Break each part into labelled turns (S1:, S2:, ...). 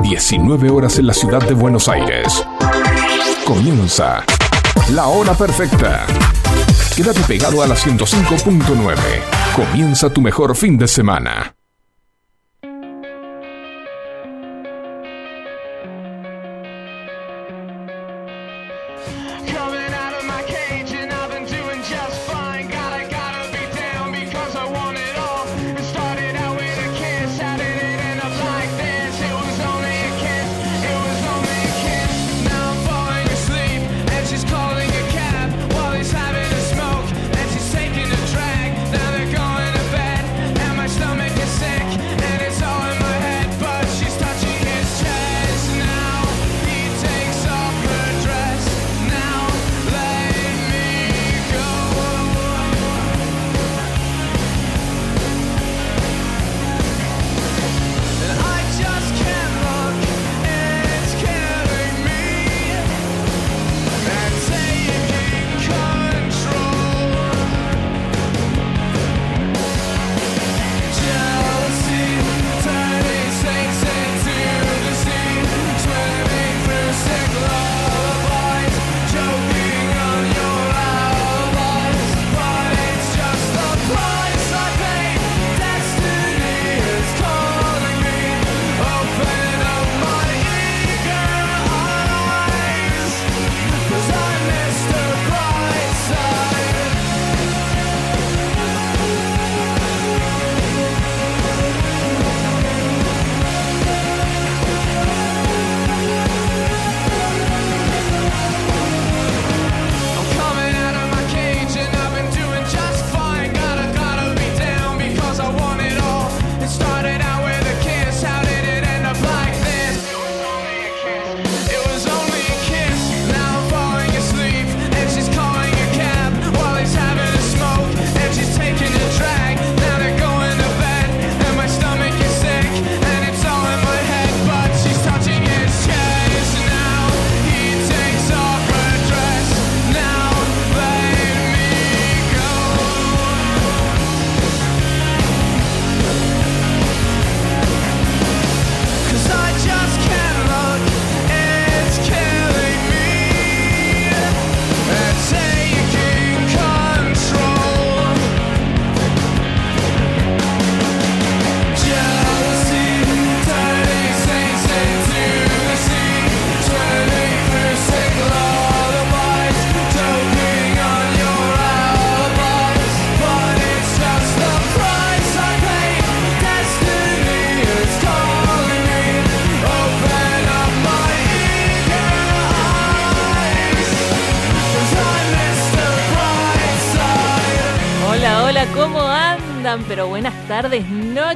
S1: 19 horas en la ciudad de Buenos Aires. Comienza la hora perfecta. Quédate pegado a la 105.9. Comienza tu mejor fin de semana.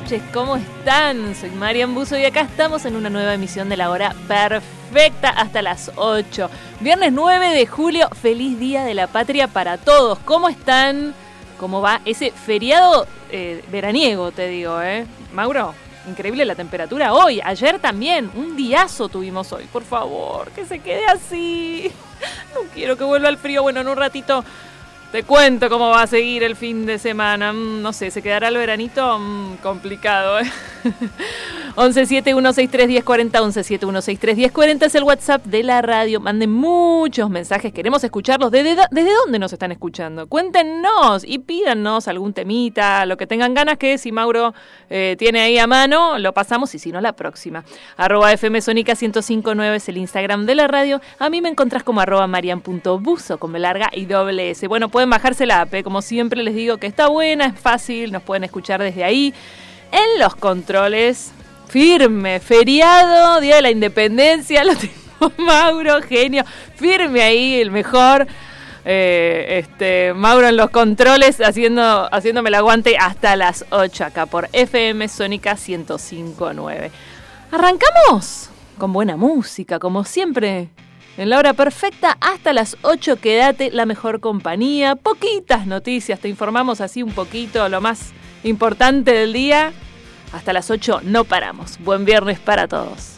S2: Noches, ¿cómo están? Soy Marian Buzo y acá estamos en una nueva emisión de la hora perfecta hasta las 8. Viernes 9 de julio, feliz Día de la Patria para todos. ¿Cómo están? ¿Cómo va ese feriado eh, veraniego, te digo, eh? Mauro, increíble la temperatura hoy, ayer también, un diazo tuvimos hoy, por favor, que se quede así. No quiero que vuelva el frío, bueno, en un ratito te cuento cómo va a seguir el fin de semana. Mm, no sé, se quedará el veranito mm, complicado. ¿eh? 1171631040, 1171631040 es el WhatsApp de la radio. Manden muchos mensajes, queremos escucharlos. ¿Desde, desde dónde nos están escuchando? Cuéntenos y pídanos algún temita, lo que tengan ganas, que si Mauro eh, tiene ahí a mano, lo pasamos y si no, la próxima. Arroba FM 1059 es el Instagram de la radio. A mí me encontrás como arroba marian.buso con B larga y doble S. Bueno, pueden bajarse la app, ¿eh? como siempre les digo que está buena, es fácil, nos pueden escuchar desde ahí. En los controles firme, feriado, Día de la Independencia, lo tengo Mauro, genio, firme ahí, el mejor. Eh, este, Mauro en los controles haciendo, haciéndome el aguante hasta las 8 acá por FM Sónica 1059. Arrancamos con buena música, como siempre. En la hora perfecta, hasta las 8 quédate la mejor compañía. Poquitas noticias, te informamos así un poquito, lo más importante del día. Hasta las 8 no paramos. Buen viernes para todos.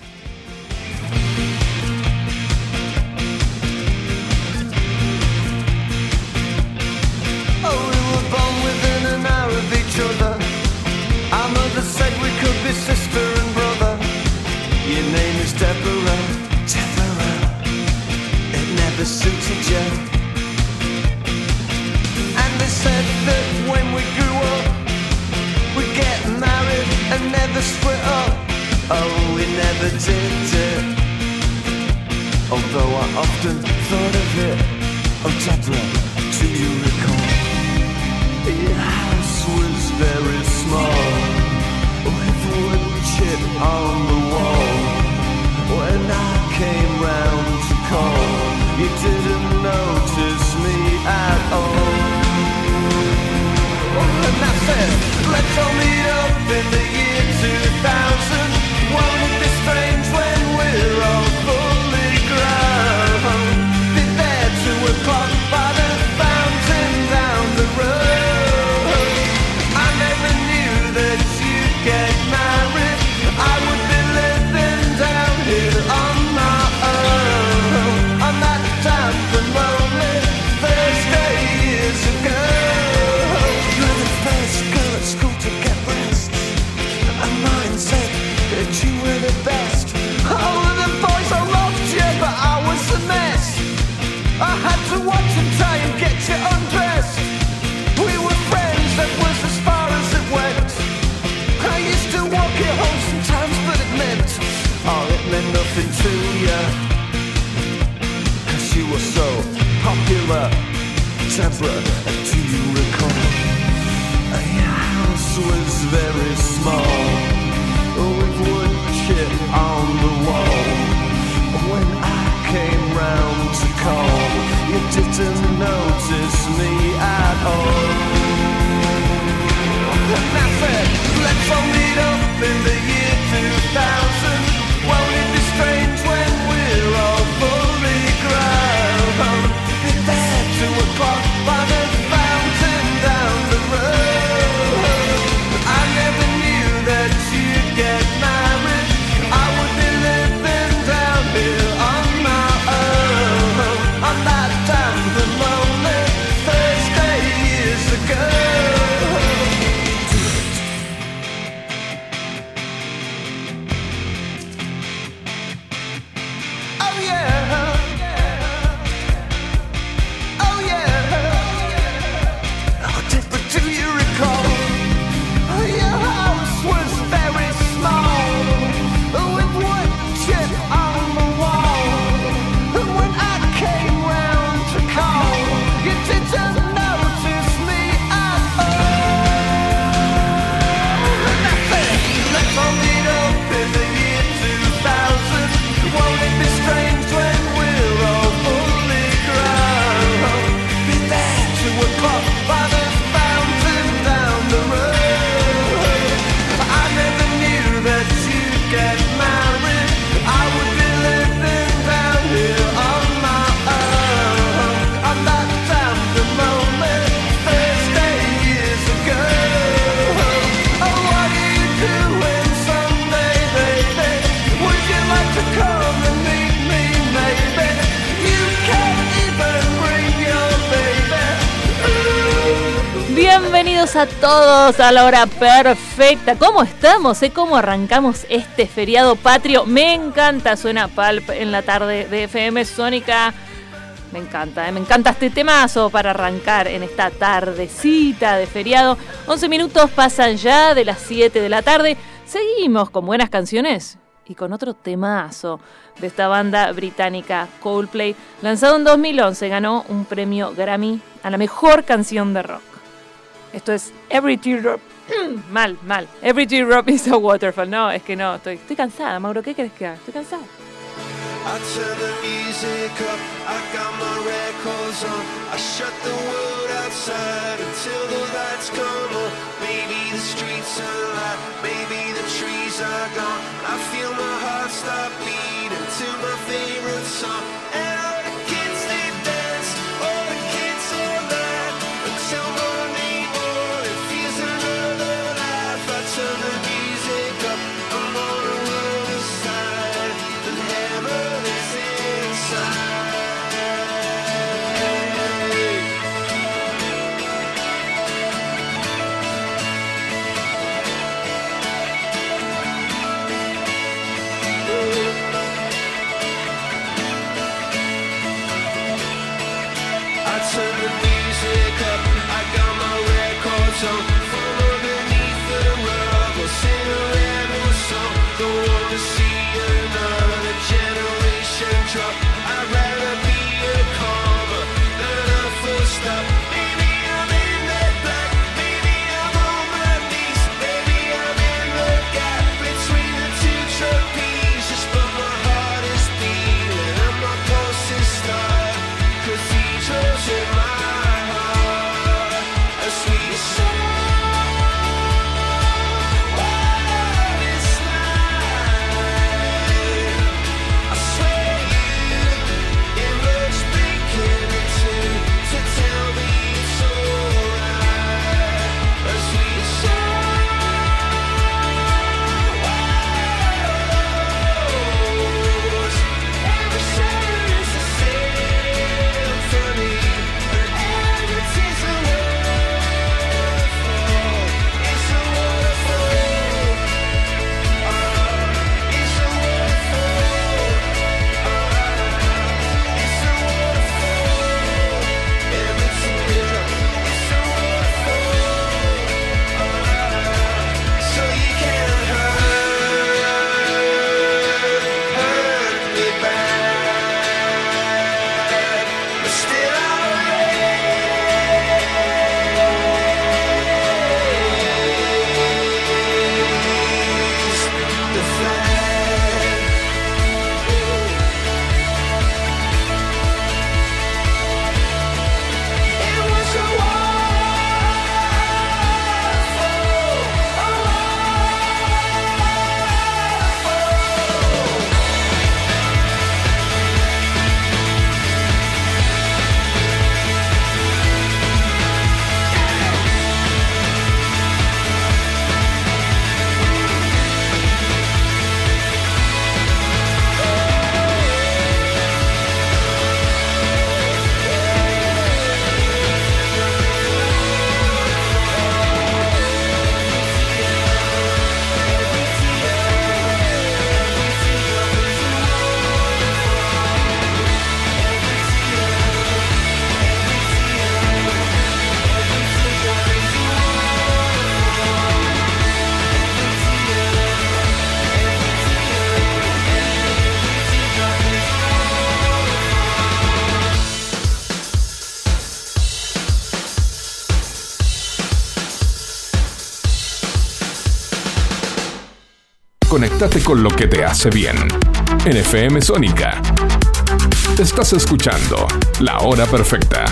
S3: Our mother said we could be sister and brother. You name is Deborah, Deborah. It never suited you. And they said that when we grew up, we'd get married and never split up. Oh, we never did it. Although I often thought of it. Oh, Deborah, do you recall? Your house was very small, with wood chip on the wall. When I came round to call, you didn't notice me at all. And I said, let's all meet up in the Cause you were so popular. Deborah, do you recall? Your house was very small, with wood chip on the wall. When I came round to call, you didn't notice me at all. Said, let's all meet up in the year 2000. Won't it be strange when fucked by the
S2: a la hora perfecta. ¿Cómo estamos? eh? ¿Cómo arrancamos este feriado patrio? Me encanta, suena Palp en la tarde de FM Sónica. Me encanta, eh, me encanta este temazo para arrancar en esta tardecita de feriado. 11 minutos pasan ya de las 7 de la tarde. Seguimos con buenas canciones y con otro temazo de esta banda británica Coldplay. Lanzado en 2011, ganó un premio Grammy a la mejor canción de rock. Esto es Every Teardrop. mal, mal. Every Teardrop is a Waterfall. No, es que no, estoy, estoy cansada, Mauro. ¿Qué crees que haga? Estoy cansada.
S4: I turn the music up, I got my records on. I shut the world outside until the lights come on. Maybe the streets are alive, maybe the trees are gone. I feel my heart stop beating to my favorite song.
S1: Conectate con lo que te hace bien. En FM Sónica. Estás escuchando La Hora Perfecta.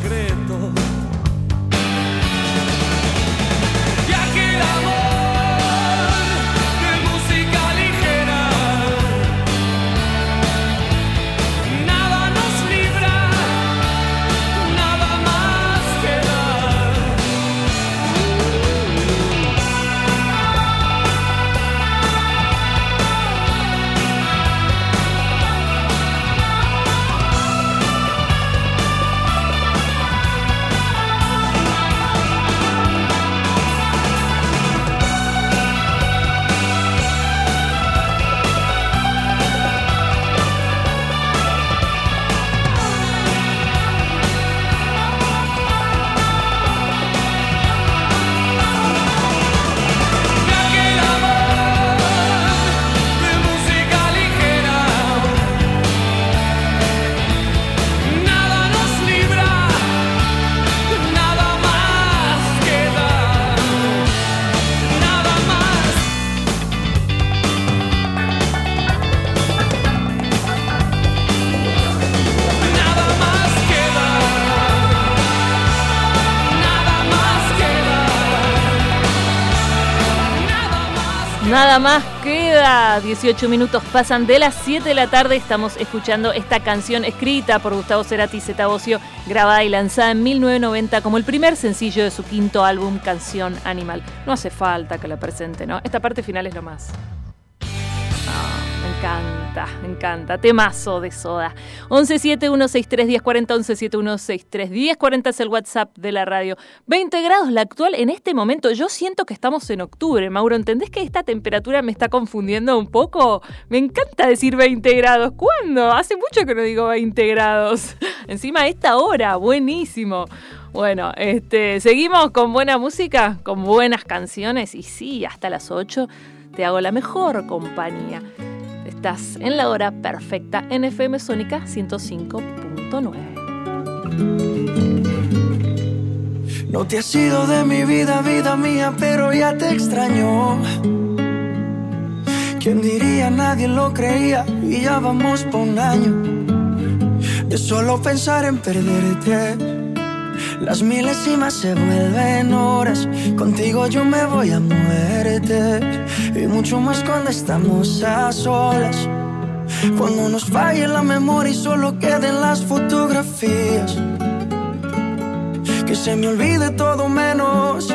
S5: segredo. Más queda.
S2: 18 minutos pasan de las 7 de la tarde. Estamos escuchando esta canción escrita por Gustavo Cerati y Zeta Bosio, grabada y lanzada en 1990 como el primer sencillo de su quinto álbum, Canción Animal. No hace falta que la presente, ¿no? Esta parte final es lo más. Encanta, me encanta. Temazo de soda. 1171631040, 1171631040 es el WhatsApp de la radio. 20 grados la actual en este momento. Yo siento que estamos en octubre, Mauro. ¿Entendés que esta temperatura me está confundiendo un poco? Me encanta decir 20 grados. ¿Cuándo? Hace mucho que no digo 20 grados. Encima esta hora, buenísimo. Bueno, este, seguimos con buena música, con buenas canciones y sí, hasta las 8 te hago la mejor compañía. Estás en la hora perfecta en FM Sónica 105.9.
S6: No te has ido de mi vida, vida mía, pero ya te extraño. ¿Quién diría? Nadie lo creía y ya vamos por un año. De solo pensar en perderte. Las milésimas se vuelven horas. Contigo yo me voy a muerte. Y mucho más cuando estamos a solas. Cuando nos falle la memoria y solo queden las fotografías. Que se me olvide todo menos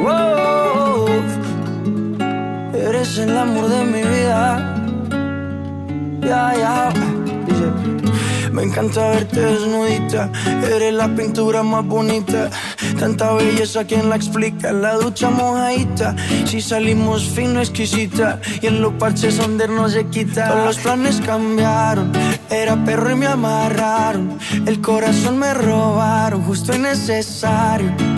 S6: Wow. Eres el amor de mi vida. Ya, ya. Dice, Me encanta verte desnudita. Eres la pintura más bonita. Tanta belleza, ¿quién la explica? La ducha mojadita. Si salimos fino, exquisita. Y en los parches donde no se quita. Todos los planes cambiaron. Era perro y me amarraron. El corazón me robaron, justo y necesario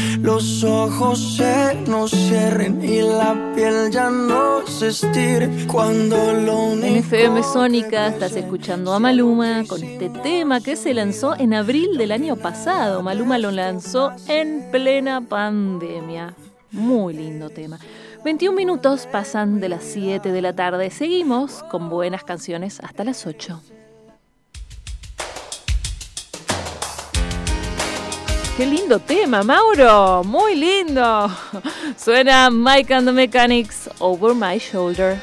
S6: los ojos se nos cierren y la piel ya no se estire. Cuando lo
S2: En FM Sónica estás escuchando a Maluma con este tema que se lanzó en abril del año pasado. Maluma lo lanzó en plena pandemia. Muy lindo tema. 21 minutos pasan de las 7 de la tarde. Seguimos con buenas canciones hasta las 8. Qué lindo tema, Mauro. Muy lindo. Suena Mike and the Mechanics Over My Shoulder.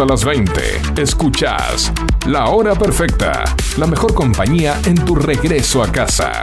S7: hasta las 20. Escuchas La Hora Perfecta, la mejor compañía en tu regreso a casa.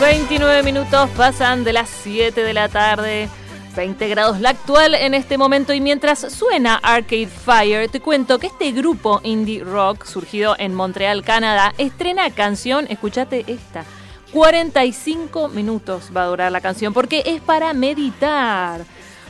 S2: 29 minutos pasan de las 7 de la tarde. 20 grados la actual en este momento y mientras suena Arcade Fire, te cuento que este grupo indie rock surgido en Montreal, Canadá, estrena canción, escúchate esta, 45 minutos va a durar la canción porque es para meditar.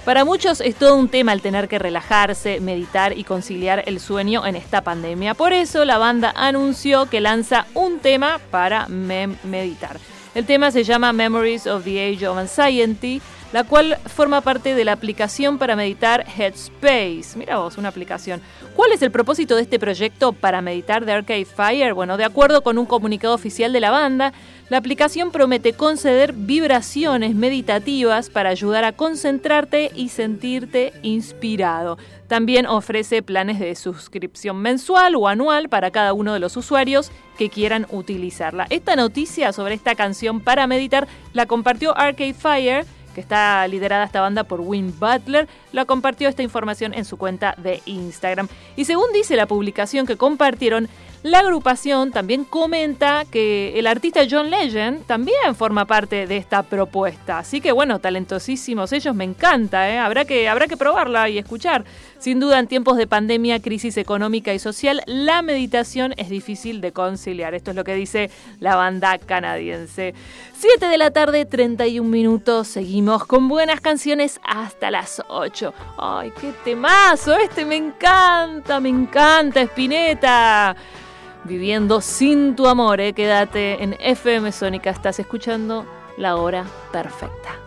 S2: Para muchos es todo un tema el tener que relajarse, meditar y conciliar el sueño en esta pandemia. Por eso la banda anunció que lanza un tema para meditar. El tema se llama Memories of the Age of Anxiety, la cual forma parte de la aplicación para meditar Headspace. Mira vos, una aplicación. ¿Cuál es el propósito de este proyecto para meditar de Arcade Fire? Bueno, de acuerdo con un comunicado oficial de la banda, la aplicación promete conceder vibraciones meditativas para ayudar a concentrarte y sentirte inspirado. También ofrece planes de suscripción mensual o anual para cada uno de los usuarios que quieran utilizarla. Esta noticia sobre esta canción para meditar la compartió Arcade Fire, que está liderada esta banda por Win Butler, la compartió esta información en su cuenta de Instagram. Y según dice la publicación que compartieron, la agrupación también comenta que el artista John Legend también forma parte de esta propuesta. Así que bueno, talentosísimos ellos, me encanta, ¿eh? habrá, que, habrá que probarla y escuchar. Sin duda, en tiempos de pandemia, crisis económica y social, la meditación es difícil de conciliar. Esto es lo que dice la banda canadiense. 7 de la tarde, 31 minutos. Seguimos con buenas canciones hasta las 8. ¡Ay, qué temazo! Este me encanta, me encanta, Spinetta. Viviendo sin tu amor, ¿eh? quédate en FM Sónica. Estás escuchando la hora perfecta.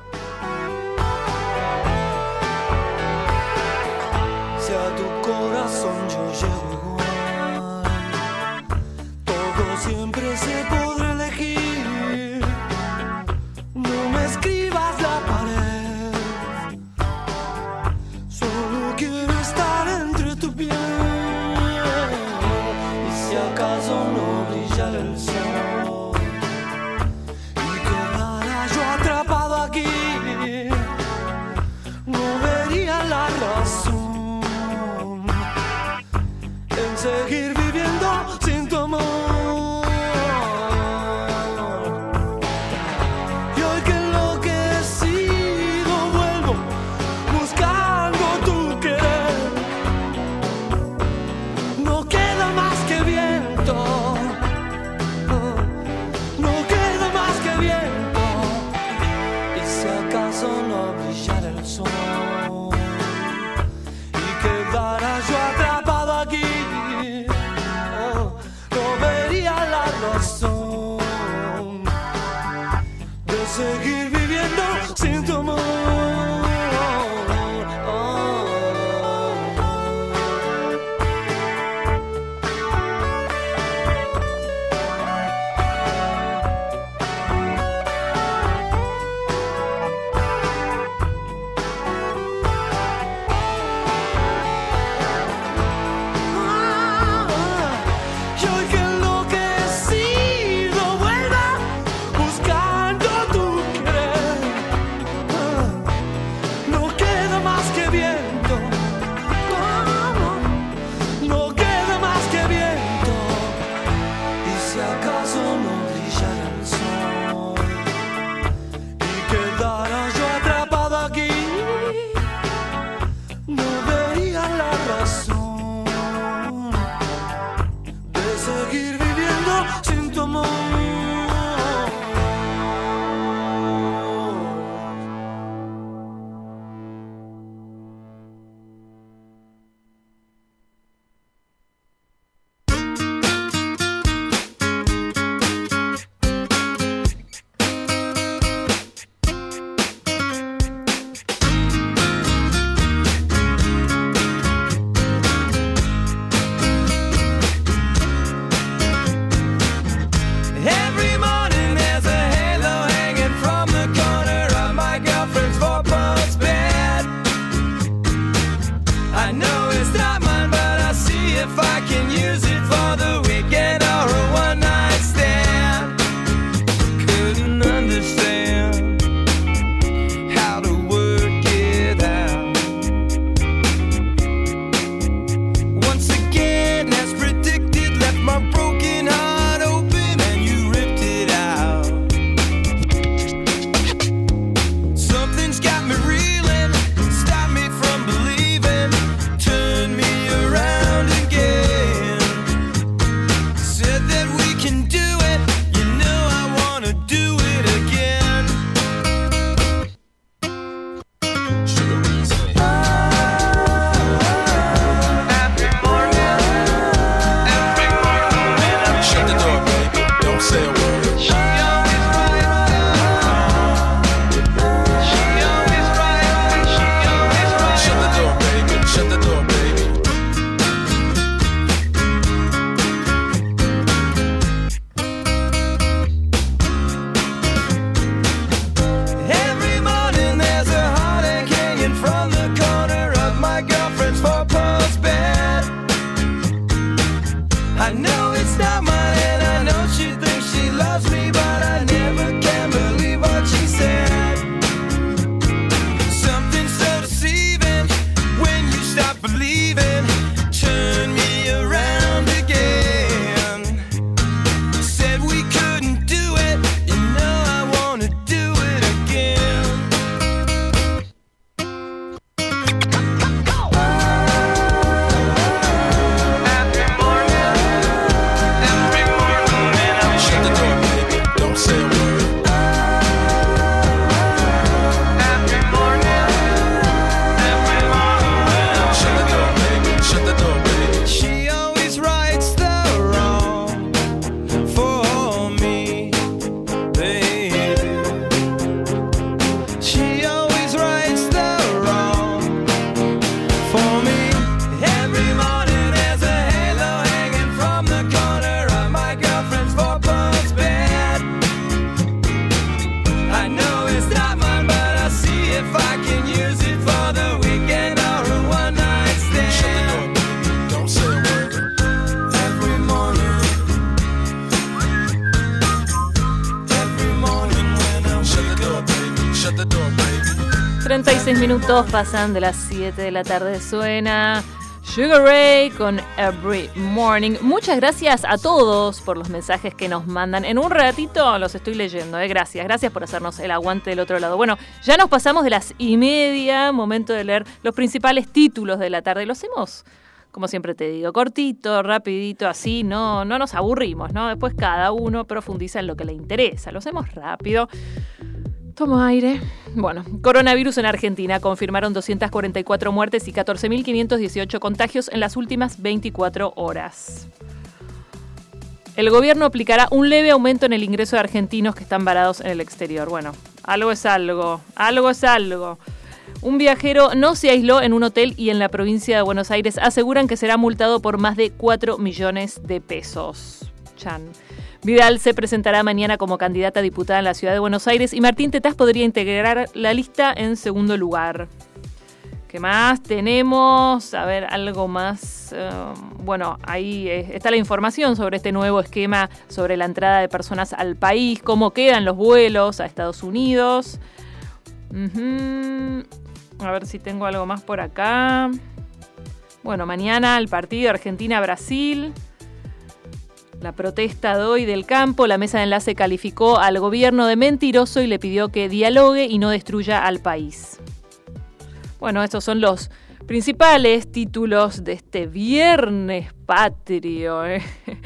S2: Minutos pasan de las 7 de la tarde. Suena Sugar Ray con Every Morning. Muchas gracias a todos por los mensajes que nos mandan. En un ratito los estoy leyendo. ¿eh? Gracias, gracias por hacernos el aguante del otro lado. Bueno, ya nos pasamos de las y media. Momento de leer los principales títulos de la tarde. Los hemos como siempre te digo, cortito, rapidito, así, no, no nos aburrimos, ¿no? Después cada uno profundiza en lo que le interesa, lo hacemos rápido. Tomo aire. Bueno, coronavirus en Argentina. Confirmaron 244 muertes y 14.518 contagios en las últimas 24 horas. El gobierno aplicará un leve aumento en el ingreso de argentinos que están varados en el exterior. Bueno, algo es algo, algo es algo. Un viajero no se aisló en un hotel y en la provincia de Buenos Aires aseguran que será multado por más de 4 millones de pesos. Chan. Vidal se presentará mañana como candidata a diputada en la ciudad de Buenos Aires y Martín Tetaz podría integrar la lista en segundo lugar. ¿Qué más tenemos? A ver, algo más. eh, bueno, ahí eh, está la información sobre este nuevo esquema sobre la entrada de personas al país, cómo quedan los vuelos a Estados Unidos. A ver si tengo algo más por acá. Bueno, mañana el partido Argentina-Brasil. La protesta de hoy del campo, la mesa de enlace calificó al gobierno de mentiroso y le pidió que dialogue y no destruya al país. Bueno, estos son los principales títulos de este viernes patrio. ¿eh?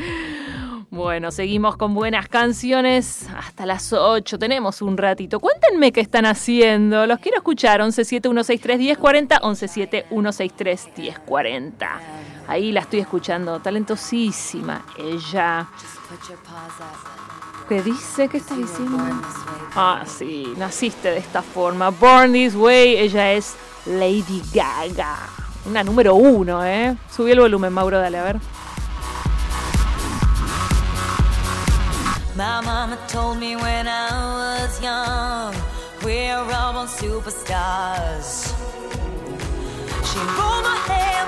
S2: Bueno, seguimos con buenas canciones hasta las 8. Tenemos un ratito. Cuéntenme qué están haciendo. Los quiero escuchar. 1171631040, 1171631040. Ahí la estoy escuchando. Talentosísima ella. ¿Qué dice? ¿Qué está diciendo? Ah, sí, naciste de esta forma. Born This Way, ella es Lady Gaga. Una número uno, ¿eh? Subí el volumen, Mauro, dale, a ver.
S8: My mama told me when I was young, we're all superstars. She rolled my hair,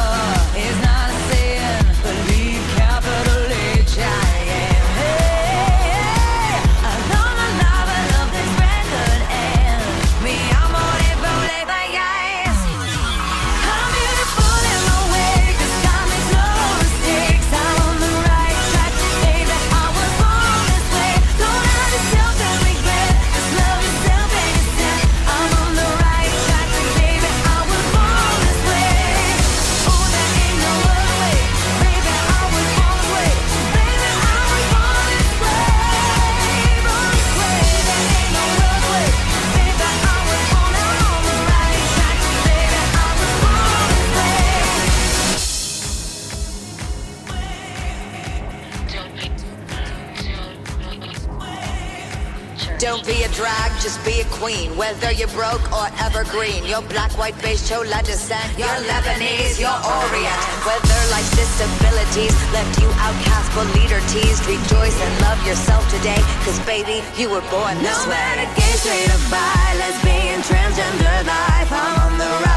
S9: or evergreen, you're black, white, beige, chola descent. You're Lebanese, you're Orient. Whether life's disabilities left you outcast but leader teased, rejoice and love yourself today. Cause baby, you were born this
S8: No
S9: way.
S8: matter gay, straight or bi, lesbian, transgender life, I'm on the right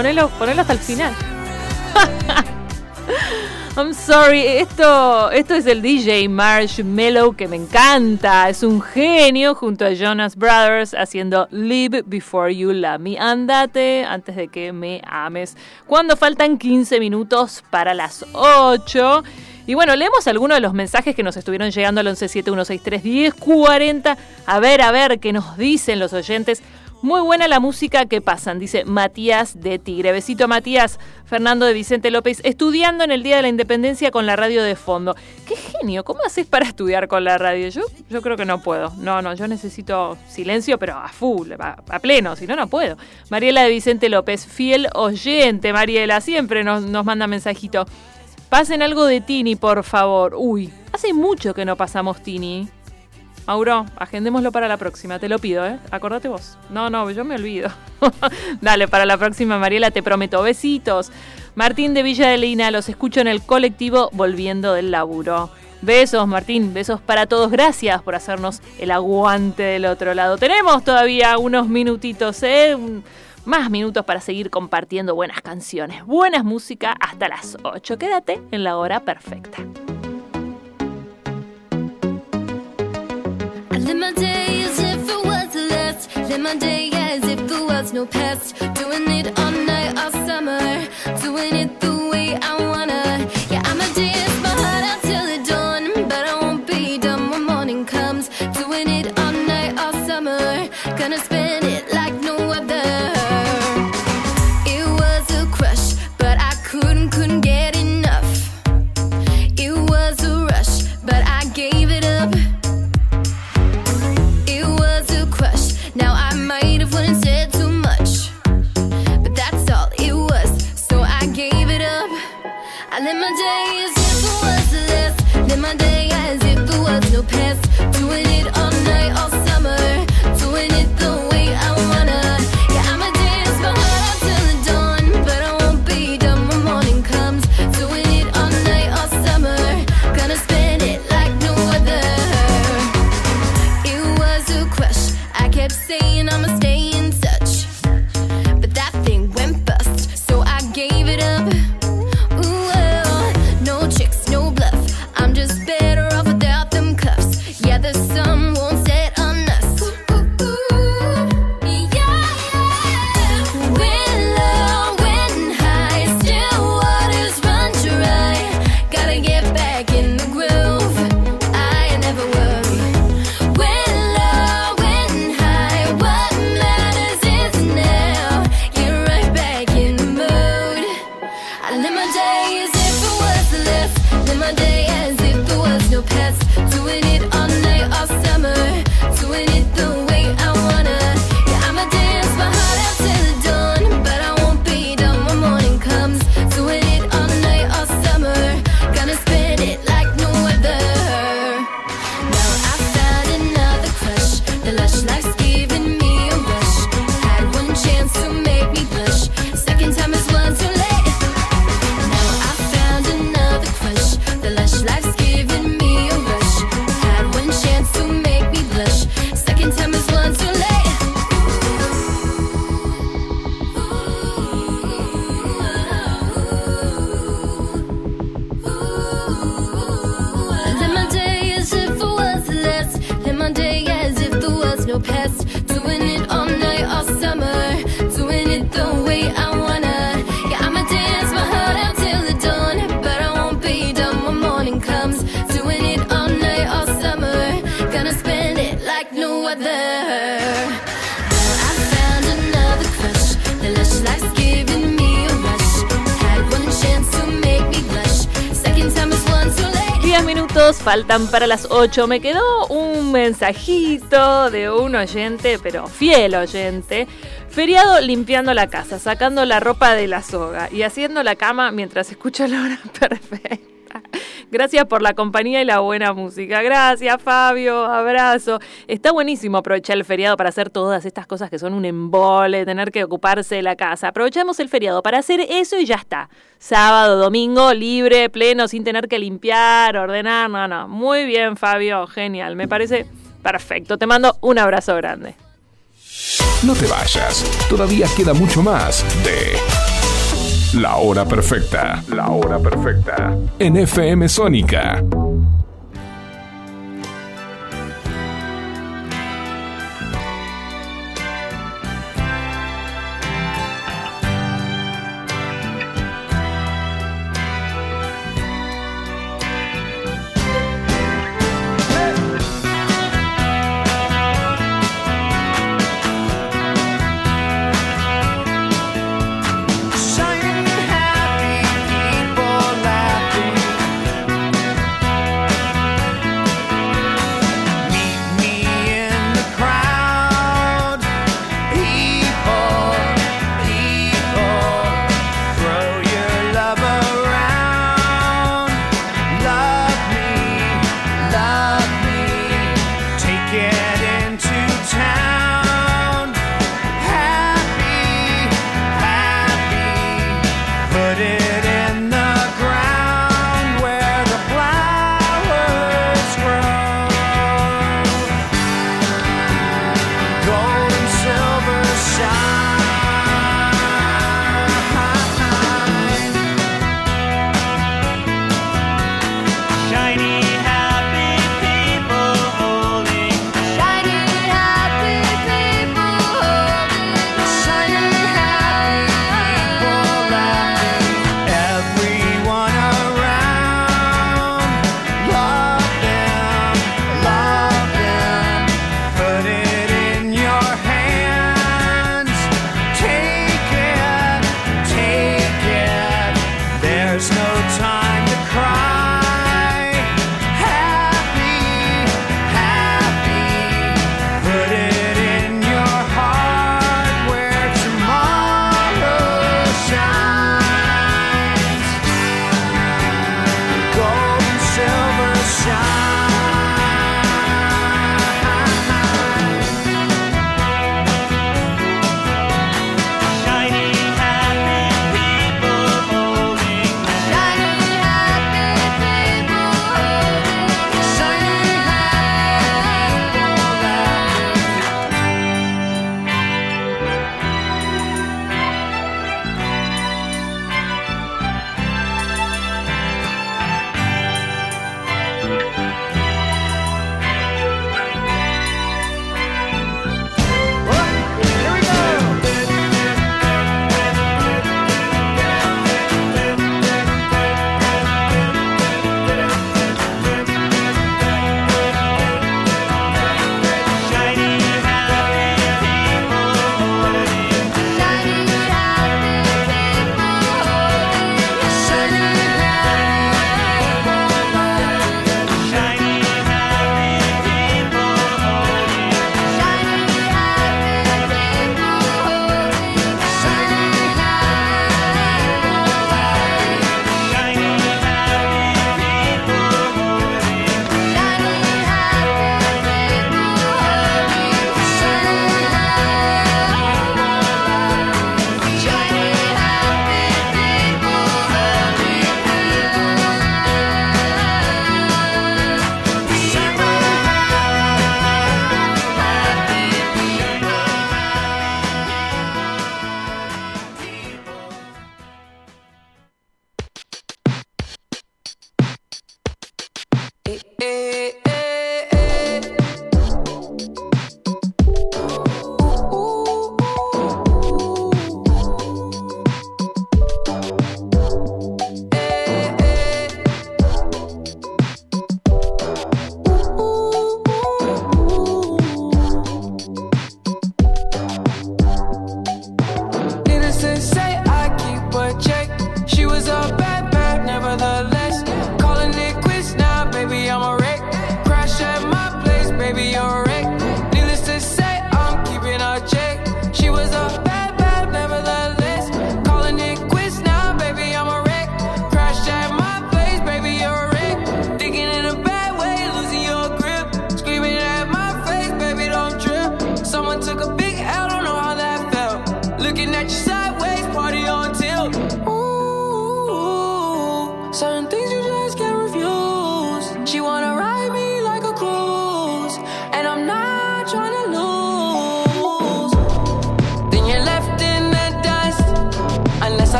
S2: Ponelo, ponelo hasta el final. I'm sorry, esto, esto es el DJ Marshmello que me encanta. Es un genio junto a Jonas Brothers haciendo Live Before You Love Me. Andate antes de que me ames. Cuando faltan 15 minutos para las 8. Y bueno, leemos algunos de los mensajes que nos estuvieron llegando al 1171631040. A ver, a ver qué nos dicen los oyentes. Muy buena la música que pasan, dice Matías de Tigre. Besito Matías, Fernando de Vicente López, estudiando en el Día de la Independencia con la radio de fondo. Qué genio, ¿cómo haces para estudiar con la radio? Yo, yo creo que no puedo. No, no, yo necesito silencio, pero a full, a, a pleno, si no, no puedo. Mariela de Vicente López, fiel oyente, Mariela, siempre nos, nos manda mensajito. Pasen algo de Tini, por favor. Uy, hace mucho que no pasamos Tini. Mauro, agendémoslo para la próxima, te lo pido, ¿eh? Acordate vos. No, no, yo me olvido. Dale, para la próxima, Mariela, te prometo. Besitos. Martín de Villa de Lina, los escucho en el colectivo volviendo del laburo. Besos, Martín, besos para todos. Gracias por hacernos el aguante del otro lado. Tenemos todavía unos minutitos, ¿eh? Más minutos para seguir compartiendo buenas canciones, buenas música hasta las 8. Quédate en la hora perfecta.
S10: Live my day as if it was the last. Live my day as if there was no past. Doing it all night, all summer. Doing it the way I wanna. Yeah, I'ma dance my heart out till the dawn. But I won't be done when morning comes. Doing it all night, all summer. Gonna spend
S2: para las 8. Me quedó un mensajito de un oyente, pero fiel oyente. Feriado limpiando la casa, sacando la ropa de la soga y haciendo la cama mientras escucho la hora perfecta. Gracias por la compañía y la buena música. Gracias, Fabio. Abrazo. Está buenísimo aprovechar el feriado para hacer todas estas cosas que son un embole, tener que ocuparse de la casa. Aprovechamos el feriado para hacer eso y ya está. Sábado, domingo, libre, pleno, sin tener que limpiar, ordenar. No, no. Muy bien, Fabio. Genial. Me parece perfecto. Te mando un abrazo grande.
S11: No te vayas, todavía queda mucho más de La Hora Perfecta. La Hora Perfecta. En FM Sónica.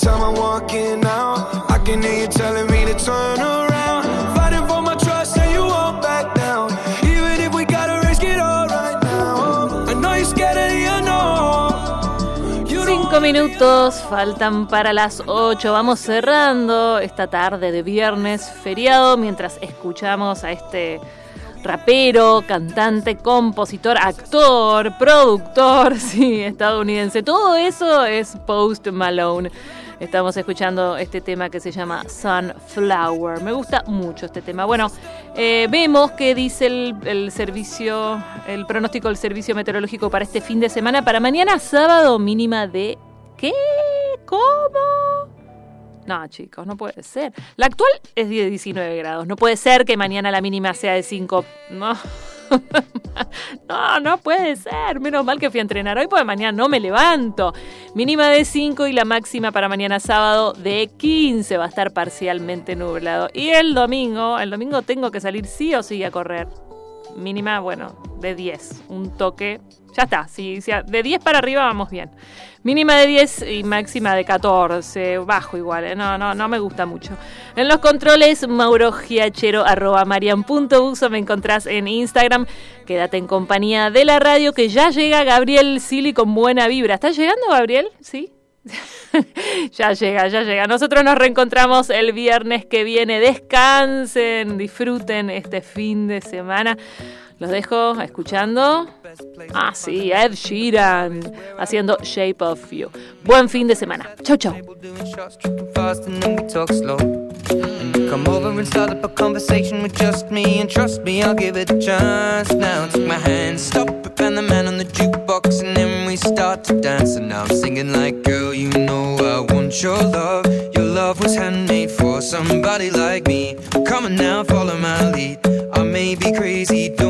S6: Time I'm walking out, I can hear you telling me to turn around. Fighting for my trust, and you won't back down. Even if we gotta risk it all right now. I know you're scared of the unknown. You don't
S2: Cinco minutos faltan para las 8. Vamos cerrando esta tarde de viernes feriado mientras escuchamos a este rapero, cantante, compositor, actor, productor, sí, estadounidense. Todo eso es Post Malone. Estamos escuchando este tema que se llama Sunflower. Me gusta mucho este tema. Bueno, eh, vemos que dice el, el servicio, el pronóstico del servicio meteorológico para este fin de semana. Para mañana sábado mínima de... ¿Qué? ¿Cómo? No, chicos, no puede ser. La actual es de 19 grados. No puede ser que mañana la mínima sea de 5. No. No, no puede ser. Menos mal que fui a entrenar hoy porque mañana no me levanto. Mínima de 5 y la máxima para mañana sábado de 15. Va a estar parcialmente nublado. Y el domingo, el domingo tengo que salir sí o sí a correr. Mínima, bueno, de 10. Un toque. Ya está. Si, de 10 para arriba vamos bien. Mínima de 10 y máxima de 14. Bajo igual, ¿eh? no, no, no me gusta mucho. En los controles, Mauro arroba me encontrás en Instagram. Quédate en compañía de la radio que ya llega Gabriel Sili con buena vibra. ¿Está llegando Gabriel? ¿Sí? ya llega, ya llega. Nosotros nos reencontramos el viernes que viene. Descansen, disfruten este fin de semana. Los dejo escuchando. Ah, sí, Ed Sheeran haciendo Shape of You. Buen fin de semana. Chau, chau.
S12: come over and start up a conversation with just me, and trust me, I'll give it a chance. Now take my hand, stop it, and the man on the jukebox, and then we start to dance. And now I'm singing like, girl, you know I want your love. Your love was handmade for somebody like me. Come on now, follow my lead. I may be crazy, don't.